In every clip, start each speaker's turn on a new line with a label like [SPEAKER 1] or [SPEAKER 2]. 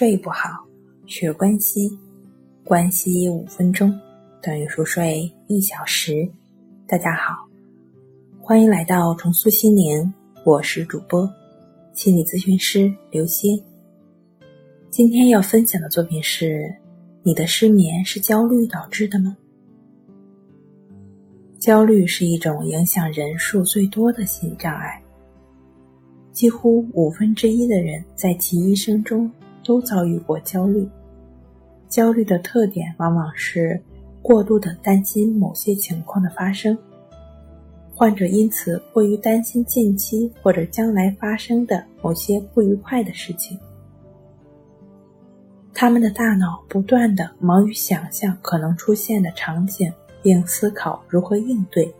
[SPEAKER 1] 睡不好，学关西，关西五分钟等于熟睡一小时。大家好，欢迎来到重塑心灵，我是主播心理咨询师刘星。今天要分享的作品是：你的失眠是焦虑导致的吗？焦虑是一种影响人数最多的心理障碍。几乎五分之一的人在其一生中都遭遇过焦虑。焦虑的特点往往是过度的担心某些情况的发生，患者因此过于担心近期或者将来发生的某些不愉快的事情。他们的大脑不断的忙于想象可能出现的场景，并思考如何应对。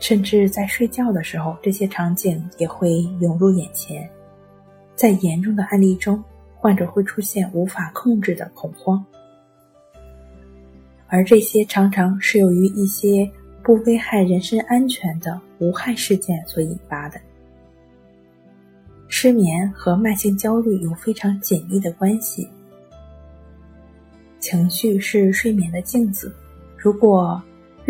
[SPEAKER 1] 甚至在睡觉的时候，这些场景也会涌入眼前。在严重的案例中，患者会出现无法控制的恐慌，而这些常常是由于一些不危害人身安全的无害事件所引发的。失眠和慢性焦虑有非常紧密的关系。情绪是睡眠的镜子，如果。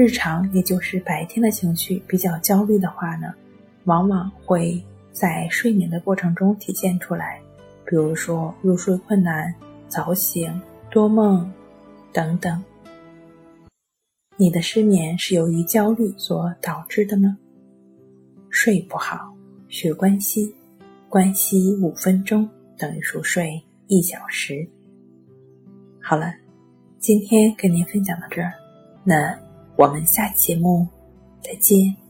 [SPEAKER 1] 日常，也就是白天的情绪比较焦虑的话呢，往往会在睡眠的过程中体现出来，比如说入睡困难、早醒、多梦等等。你的失眠是由于焦虑所导致的吗？睡不好，学关系，关系五分钟等于熟睡一小时。好了，今天跟您分享到这儿，那。我们下期节目再见。